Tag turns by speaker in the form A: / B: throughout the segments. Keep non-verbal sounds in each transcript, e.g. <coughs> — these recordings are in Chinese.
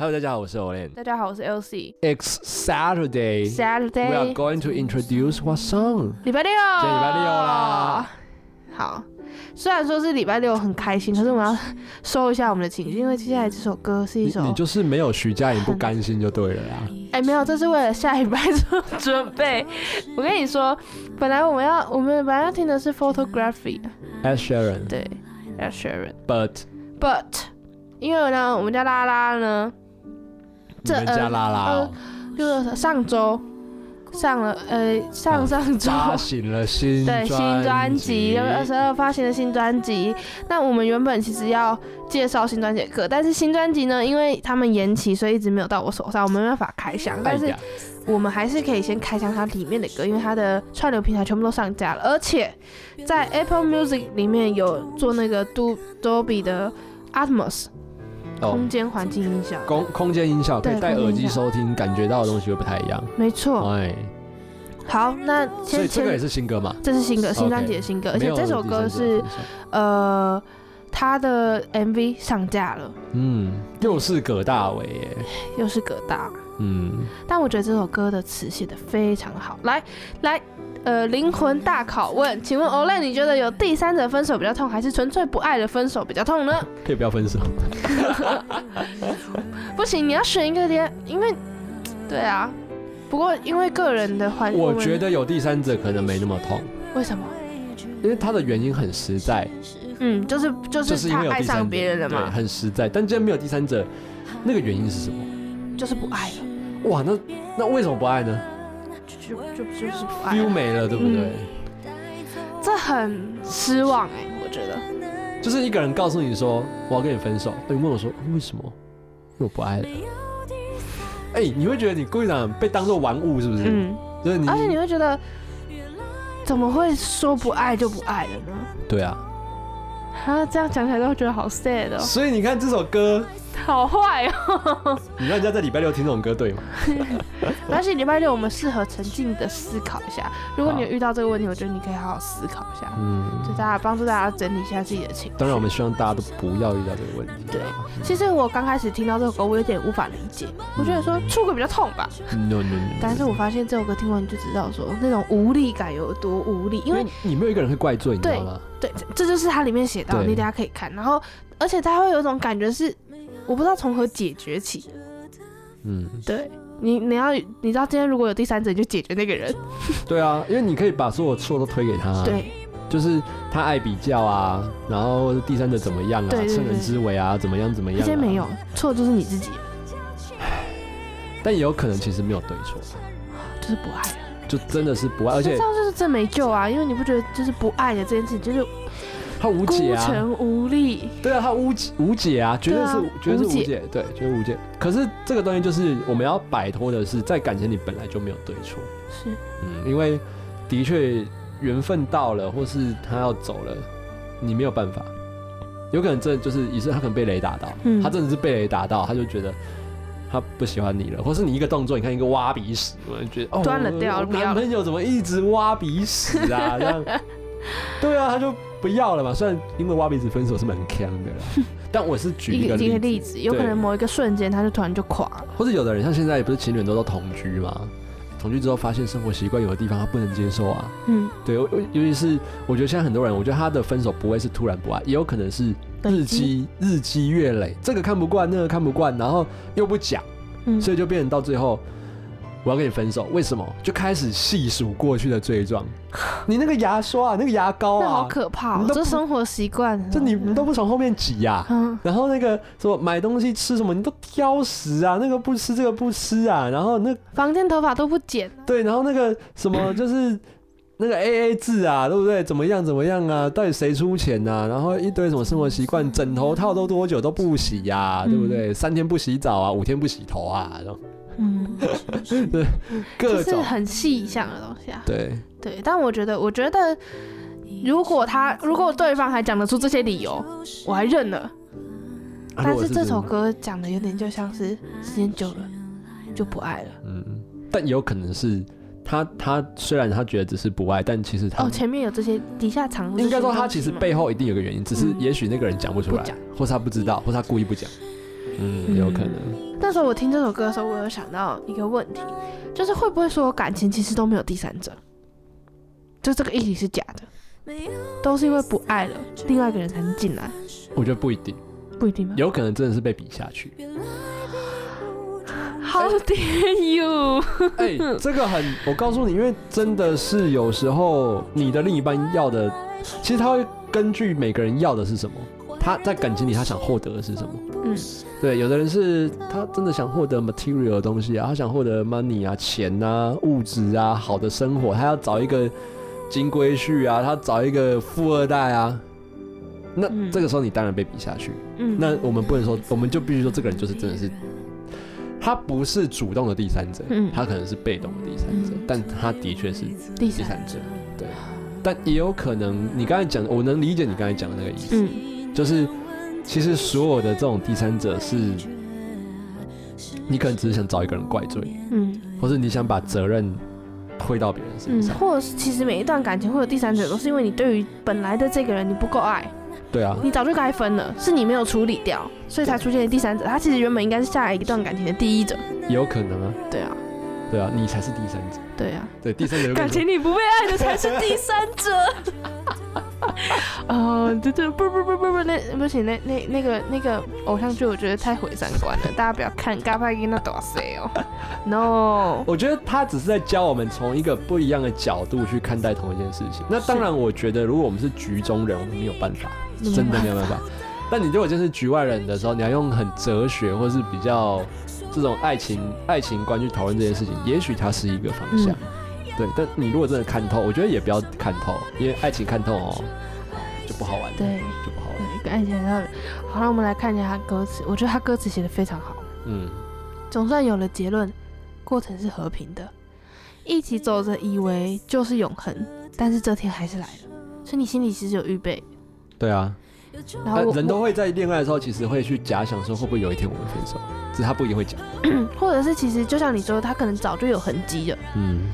A: Hello，大家好，我是 Olen。
B: 大家好，我是 LC。
A: It's Saturday. Saturday. We are going to introduce what song?
B: 礼拜六，
A: 今天礼拜六啦。
B: 好，虽然说是礼拜六很开心，可是我们要收一下我们的情绪，因为接下来这首歌是一首，
A: 你你就是没有徐佳莹不甘心就对了啦。
B: 哎、没有，这是为了下礼拜做准备。我跟你说，本来我们要，我们本来要听的是
A: Photography，Ed Sheeran.
B: 对 Ed Sheeran。
A: But
B: But 因为呢，我们家拉拉呢，这
A: 你们家拉拉哦，
B: 就是上周上了，呃，上上周。
A: 发行了新 <laughs>
B: 对新专辑，六月二十二发行的新专辑。那我们原本其实要介绍新专辑的歌，但是新专辑呢，因为他们延期，所以一直没有到我手上，我没办法开箱。但是我们还是可以先开箱它里面的歌，因为它的串流平台全部都上架了，而且在 Apple Music 里面有做那个 Do Dolby 的 Atmos
A: 哦
B: 空，间环境音效。
A: 空空间音效可以
B: 对
A: 戴耳机收听，感觉到的东西会不太一样。
B: 没错。
A: 哎，
B: 好，那先
A: 所以这个也，是新歌嘛？
B: 这是新歌，新专辑的新歌，而且这首歌是呃，他的 MV 上架了，
A: 嗯，又是葛大为耶。
B: 又是葛大，
A: 嗯，
B: 但我觉得这首歌的词写的非常好。来来，呃，灵魂大拷问，请问 Olay，你觉得有第三者分手比较痛，还是纯粹不爱的分手比较痛呢？
A: 可以不要分手。<laughs>
B: 不行，你要选一个点，因为对啊。不过因为个人的环，们
A: 我觉得有第三者可能没那么痛，
B: 为什么？
A: 因为他的原因很实在，
B: 嗯，就是就
A: 就是
B: 他爱上别人了，嘛，
A: 很实在。但既然没有第三者，那个原因是什么？
B: 就是不爱了，
A: 哇，那那为什么不爱呢
B: 就就就是不爱了
A: ？feel 没了，对不对？
B: 嗯这很失望哎、我觉得。
A: 就是一个人告诉你说我要跟你分手，你问我说为什么？因为我不爱了。哎、你会觉得你故意长被当做玩物，是不是？
B: 嗯，
A: 就是你，
B: 而且你会觉得，怎么会说不爱就不爱了呢？
A: 对啊。
B: 啊，这样讲起来都会觉得好 sad 哦，
A: 所以你看这首歌，<laughs>
B: 好坏哦。
A: 你让人家在礼拜六听这种歌，对吗？<laughs>
B: 但是礼拜六我们适合沉静的思考一下。如果你有遇到这个问题，我觉得你可以好好思考一下，
A: 嗯，
B: 就大家帮助大家整理一下自己的情绪。
A: 当然我们希望大家都不要遇到这个问题。
B: 对其实我刚开始听到这首歌，我有点无法理解，我觉得说出轨比较痛吧。
A: ，no no no。
B: 但是我发现这首歌听完你就知道说那种无力感有多无力，因为
A: 你没有一个人会怪罪，你知道吗？
B: 对，这这就是它里面写到，
A: 对
B: 你等下可以看。然后，而且它会有一种感觉是，我不知道从何解决起。
A: 嗯，
B: 对你，你要你知道，今天如果有第三者，你就解决那个人。<laughs>
A: 对啊，因为你可以把所有错都推给他，，
B: 对
A: 就是他爱比较啊，然后第三者怎么样啊，趁人之危啊，怎么样怎么样、啊，
B: 这些没有，错就是你自己，
A: 但也有可能其实没有对错，
B: 就是不爱了。
A: 就真的是不爱，而且
B: 那这样就是真没救啊！因为你不觉得就是不爱的这件事情，就是
A: 他无解啊，
B: 孤城无力。
A: 对啊，他无解无解啊，绝对是、
B: 啊
A: 绝对是
B: 无解，
A: 对，绝对无解。可是这个东西就是我们要摆脱的是，在感情里本来就没有对错，
B: 是，
A: 嗯，因为的确缘分到了，或是他要走了，你没有办法。有可能这就是也是他可能被雷打到，
B: 嗯
A: 他真的是被雷打到，他就觉得他不喜欢你了，或是你一个动作，你看一个挖鼻屎，我就觉得哦，
B: 断了掉
A: 男朋友怎么一直挖鼻屎啊？这样，<laughs> 对啊，他就不要了嘛。虽然因为挖鼻子分手是蛮强的啦，<laughs> 但我是举
B: 一个
A: 例子，
B: 有可能某一个瞬间，他就突然就垮了。
A: 或者有的人像现在不是情侣都都同居嘛？同居之后发现生活习惯有的地方他不能接受啊，
B: 嗯，
A: 对，尤尤其是我觉得现在很多人，我觉得他的分手不会是突然不爱，也有可能是日
B: 积
A: 日积月累，这个看不惯，那个看不惯，然后又不讲，
B: 嗯，
A: 所以就变成到最后，我要跟你分手，为什么？就开始细数过去的罪状，你那个牙刷、啊，那个牙膏
B: 那好
A: 啊，
B: 可怕哦
A: 你，
B: 这生活习惯。
A: 这你你都不从后面挤呀、
B: 嗯，
A: 然后那个什么买东西吃什么，你都挑食啊，那个不吃，这个不吃啊，然后那
B: 房间头发都不剪，
A: 对，然后那个什么 <coughs> 就是那个 A A 制啊，对不对？怎么样怎么样啊？到底谁出钱啊？然后一堆什么生活习惯，枕头套都多久都不洗呀、对不对？三天不洗澡啊，五天不洗头啊，然后
B: 嗯，
A: 各
B: 这是
A: 种
B: 很细项的东西啊。
A: 对，
B: 对，但我觉得，我觉得，如果他如果对方还讲得出这些理由，我还认了。
A: 啊
B: 但是这首歌讲的有点就像是时间久了就不爱了。
A: 嗯，但也有可能是他他虽然他觉得只是不爱，但其实他、
B: 哦，前面有这些底下藏
A: 应该说他其实背后一定有个原因，只是
B: 嗯
A: 也许那个人讲不出来，或是他不知道，或是他故意不讲。嗯，有可能。
B: 那时候我听这首歌的时候，我有想到一个问题，就是会不会说感情其实都没有第三者，就这个议题是假的，都是因为不爱了，另外一个人才能进来，
A: 我觉得不一定，
B: 不一定吗？
A: 有可能真的是被比下去。
B: 好 dare you！
A: 哎、这个很，我告诉你，因为真的是有时候你的另一半要的，其实他会根据每个人要的是什么，他在感情里他想获得的是什么。
B: 嗯，
A: 对，有的人是他真的想获得 material 的东西啊，他想获得 money 啊、钱啊、物质啊、好的生活，他要找一个金龟婿啊，他找一个富二代啊。那
B: 嗯
A: 这个时候你当然被比下去。
B: 嗯，
A: 那我们不能说，我们就必须说这个人就是真的是，他不是主动的第三者，
B: 嗯
A: 他可能是被动的第三者，
B: 嗯
A: 但他的确是
B: 第
A: 第三者，对。但也有可能，你刚才讲，我能理解你刚才讲的那个意思，
B: 嗯
A: 就是其实所有的这种第三者是，你可能只是想找一个人怪罪，
B: 嗯
A: 或是你想把责任推到别人身
B: 嗯，
A: 上，
B: 或者是其实每一段感情会有第三者，都是因为你对于本来的这个人你不够爱，
A: 对啊，
B: 你早就该分了，是你没有处理掉，所以才出现了第三者。他其实原本应该是下一段感情的第一者。
A: 也有可能啊，
B: 对啊，
A: 对啊，你才是第三者，
B: 对啊，
A: 对，第三者
B: 感情你不被爱的才是第三者。哦，对对，不不不不不，那不行，那那那个那个偶像剧，我觉得太毁三观了，大家不要看《嘎巴伊那多谁哦，no，<laughs>
A: 我觉得他只是在教我们从一个不一样的角度去看待同一件事情。那当然，我觉得如果我们是局中人，我们没有办法，真的没有办法。但你如果就是局外人的时候，你要用很哲学或是比较这种爱情爱情观去讨论这件事情，也许它是一个方向。对，但你如果真的看透，我觉得也不要看透，因为爱情看透哦就不好玩了，
B: 对，
A: 就不好玩。
B: 对，一个爱情的道理。好，那我们来看一下他歌词，我觉得他歌词写的非常好。
A: 嗯，
B: 总算有了结论，过程是和平的，一起走着，以为就是永恒，但是这天还是来了，所以你心里其实有预备。
A: 对啊，
B: 然后
A: 呃人都会在恋爱的时候，其实会去假想说会不会有一天我们分手，只是他不一定会讲。<clears throat>
B: 或者是其实就像你说，他可能早就有痕迹了。
A: 嗯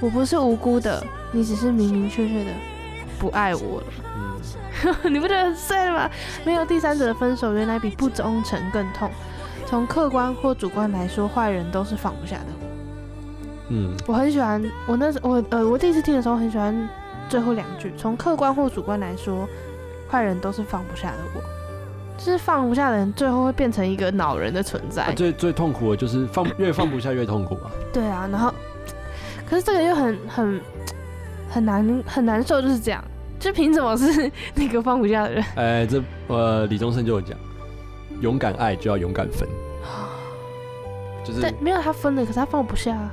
B: 我不是无辜的，你只是明明确确的不爱我了。
A: 嗯，<laughs>
B: 你不觉得很碎吗？没有第三者的分手，原来比不忠诚更痛。从客观或主观来说，坏人都是放不下的我。
A: 嗯，
B: 我很喜欢，我那时我呃，我第一次听的时候很喜欢最后两句。从客观或主观来说，坏人都是放不下的我。就是放不下的人，最后会变成一个恼人的存在。
A: 啊最最痛苦的就是放越放不下越痛苦啊。
B: 对啊，然后，可是这个又很很 <tsk> 很难很难受，就是这样。就凭什么是 <laughs> 那个放不下的人？
A: 哎，这呃李宗盛就有讲，勇敢爱就要勇敢分，<gasps> 就是
B: 对，没有他分了，可是他放不下啊。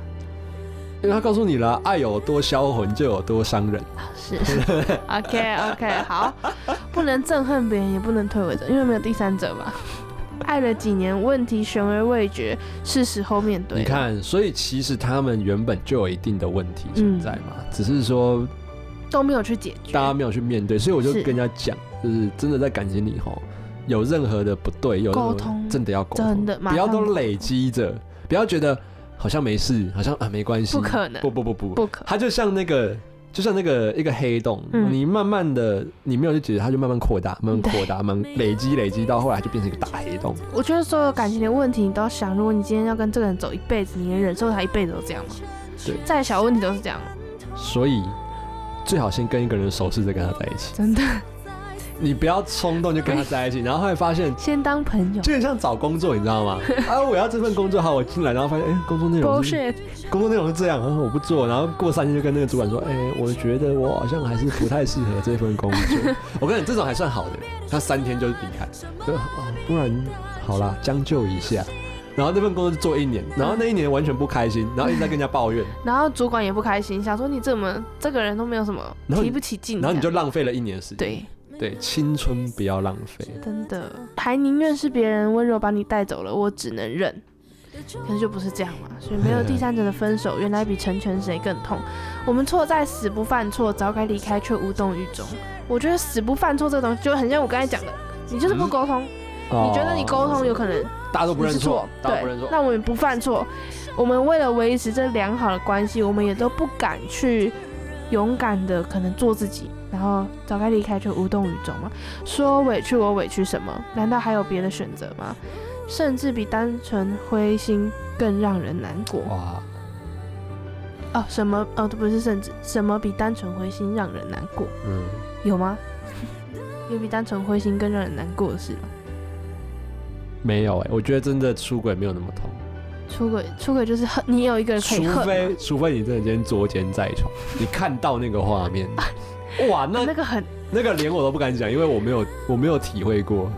A: 因为他告诉你了，爱有多销魂就有多伤人。
B: 是，OK OK，好，不能憎恨别人，也不能推诿者，因为没有第三者嘛。爱了几年，问题悬而未决，是时候面对。
A: 你，看，所以其实他们原本就有一定的问题存在嘛，
B: 嗯。
A: 只是说
B: 都没有去解决。
A: 大家没有去面对，所以我就跟人家讲，就是真的在感情里吼，有任何的不对，有
B: 沟通。
A: 真的要沟通，
B: 真的马
A: 不要都累积着，不要觉得好像没事，好像啊没关系，
B: 不可能。
A: 不不不不，
B: 不可。
A: 他就像那个，就像那个一个黑洞，
B: 嗯
A: 你慢慢的你没有去解决，它就慢慢扩大，慢慢扩大，慢慢累积累积到后来就变成一个大黑洞。
B: 我觉得所有感情的问题，你都要想，如果你今天要跟这个人走一辈子，你能忍受他一辈子都这样吗？
A: 对
B: 再小问题都是这样，
A: 所以最好先跟一个人熟识，再跟他在一起。
B: 真的。
A: 你不要冲动就跟他在一起，然后后来发现。
B: 先当朋友
A: 就很像找工作，你知道吗？<laughs> 啊，我要这份工作，好，我进来，然后发现，哎、工作内容是工作内容是这样，然后我不做，然后过三天就跟那个主管说，哎、我觉得我好像还是不太适合这份工作。<laughs> 我跟你讲，这种还算好的，他三天就离开，不然好啦，将就一下。然后那份工作就做一年，然后那一年完全不开心，然后一直在跟人家抱怨，
B: 然后主管也不开心，想说你怎么这个人都没有什么提不起劲，
A: 然后你就浪费了一年的时间。
B: 对。
A: 对，青春不要浪费。
B: 真的，还宁愿是别人温柔把你带走了，我只能忍。可是就不是这样嘛，所以没有第三者的分手，原来比成全谁更痛。我们错在死不犯错，早该离开却无动于衷。我觉得死不犯错这个东西就很像我刚才讲的，你就是不沟通，你觉得你沟通有可能
A: 大家都不认
B: 错
A: 错，，大家都不认错，。
B: 对那我们不犯错，我们为了维持这良好的关系，我们也都不敢去勇敢的可能做自己，然后早该离开却无动于衷嘛。说委屈我委屈什么？难道还有别的选择吗？甚至比单纯灰心更让人难过。
A: 哇，
B: 哦，什么？哦，不是，甚至什么比单纯灰心让人难过？
A: 嗯，
B: 有吗？有比单纯灰心更让人难过的事吗？
A: 没有哎、我觉得真的出轨没有那么痛，
B: 出轨，出轨就是恨，你有一个人可以
A: 除
B: 恨嘛。
A: 非除非你真的今天捉奸在床，你看到那个画面，<laughs> 哇，那
B: 那个很
A: 那个连我都不敢讲，因为我没有我没有体会过。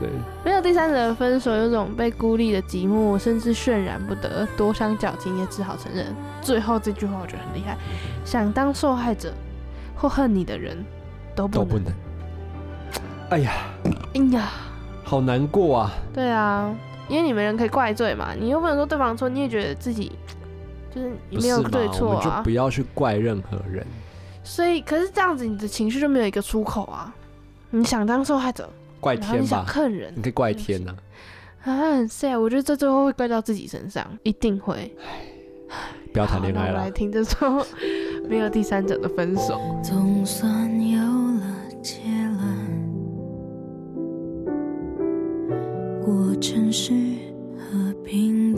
A: 对，
B: 没有第三者的分手，有种被孤立的寂寞，甚至渲染不得，多伤矫情，也只好承认。最后这句话我觉得很厉害，想当受害者或恨你的人都不能。
A: 都不能。哎呀，
B: 哎呀，
A: 好难过啊！
B: 对啊，因为你们人可以怪罪嘛，你又不能说对方错，你也觉得自己 <tsk> 就是你没有对错啊
A: 不。要去怪任何人。
B: 所以，可是这样子，你的情绪就没有一个出口啊。你想当受害者，
A: 怪
B: 天吧你想，恨人
A: 你可以怪天呐、
B: 啊，很 sad。我觉得这最后会怪到自己身上，一定会。
A: 不要谈恋爱了
B: 来。听这首 <laughs> 没有第三者的分手。
C: 总算我城市和平。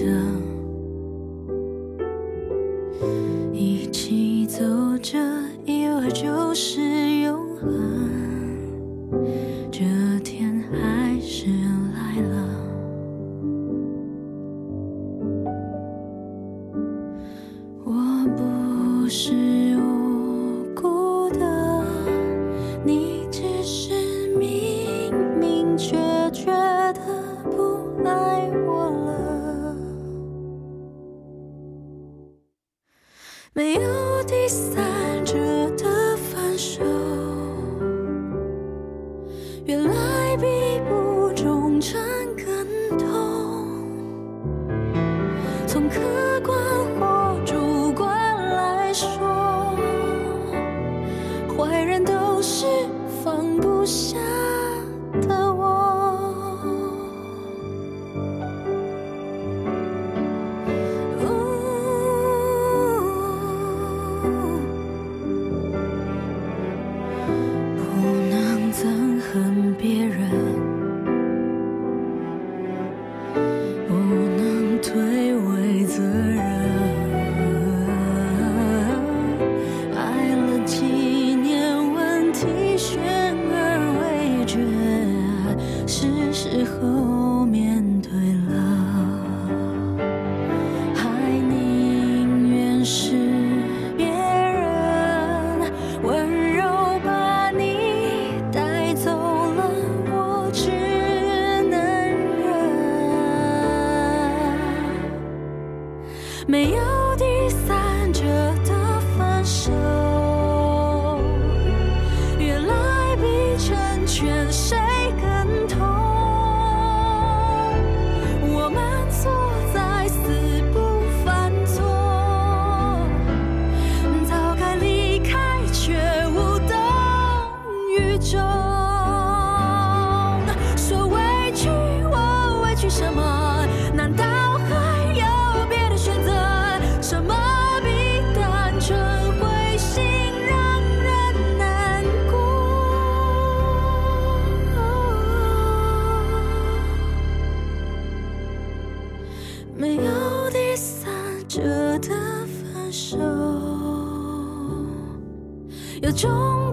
C: 没有第三者的分手，有种